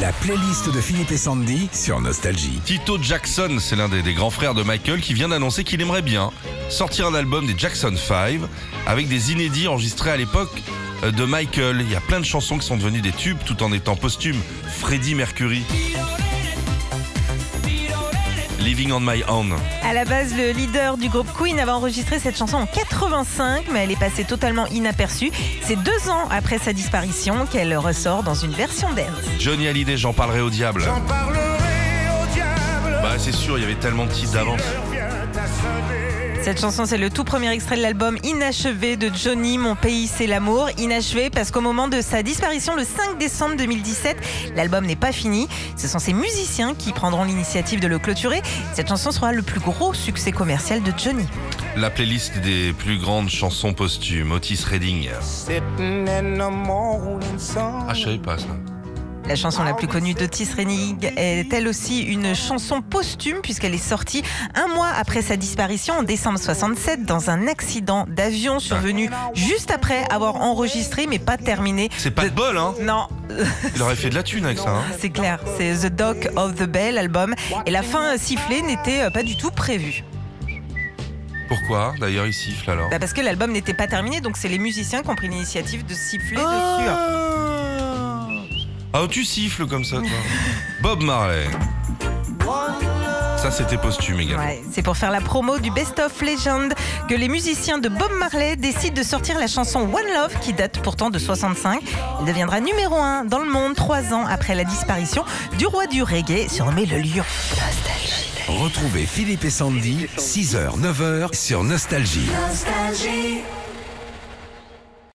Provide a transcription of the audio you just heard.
La playlist de Philippe et Sandy sur Nostalgie. Tito Jackson, c'est l'un des, grands frères de Michael qui vient d'annoncer qu'il aimerait bien sortir un album des Jackson 5 avec des inédits enregistrés à l'époque euh, de Michael. Il y a plein de chansons qui sont devenues des tubes tout en étant posthumes. Freddie Mercury. Living on my own. À la base, le leader du groupe Queen avait enregistré cette chanson en 85, mais elle est passée totalement inaperçue. C'est deux ans après sa disparition qu'elle ressort dans une version dance. Johnny Hallyday, j'en parlerai au diable. J'en parlerai au diable. Bah c'est sûr, il y avait tellement de titres d'avance. Cette chanson, c'est le tout premier extrait de l'album Inachevé de Johnny, Mon pays, c'est l'amour. Inachevé parce qu'au moment de sa disparition le 5 décembre 2017, l'album n'est pas fini. Ce sont ses musiciens qui prendront l'initiative de le clôturer. Cette chanson sera le plus gros succès commercial de Johnny. La playlist des plus grandes chansons posthumes, Otis Redding. Ah, je savais pas ça. La chanson la plus connue d'Otis Redding est elle aussi une chanson posthume puisqu'elle est sortie un mois après sa disparition en décembre 67 dans un accident d'avion survenu juste après avoir enregistré mais pas terminé. C'est pas de bol, hein Non, Il aurait fait de la thune avec ça, hein c'est clair, c'est The Dock of the Bay, l'album, et la fin sifflée n'était euh, pas du tout prévue. Pourquoi? D'ailleurs, il siffle alors. Bah, parce que l'album n'était pas terminé, donc c'est les musiciens qui ont pris l'initiative de siffler dessus. Ah, tu siffles comme ça, toi. Bob Marley. Ça, c'était posthume également. Ouais, c'est pour faire la promo du Best of Legend que les musiciens de Bob Marley décident de sortir la chanson One Love qui date pourtant de 65. Elle deviendra numéro 1 dans le monde trois ans après la disparition du roi du reggae surnommé le lion. Retrouvez Philippe et Sandy, 6h, 9h sur Nostalgie. Nostalgie.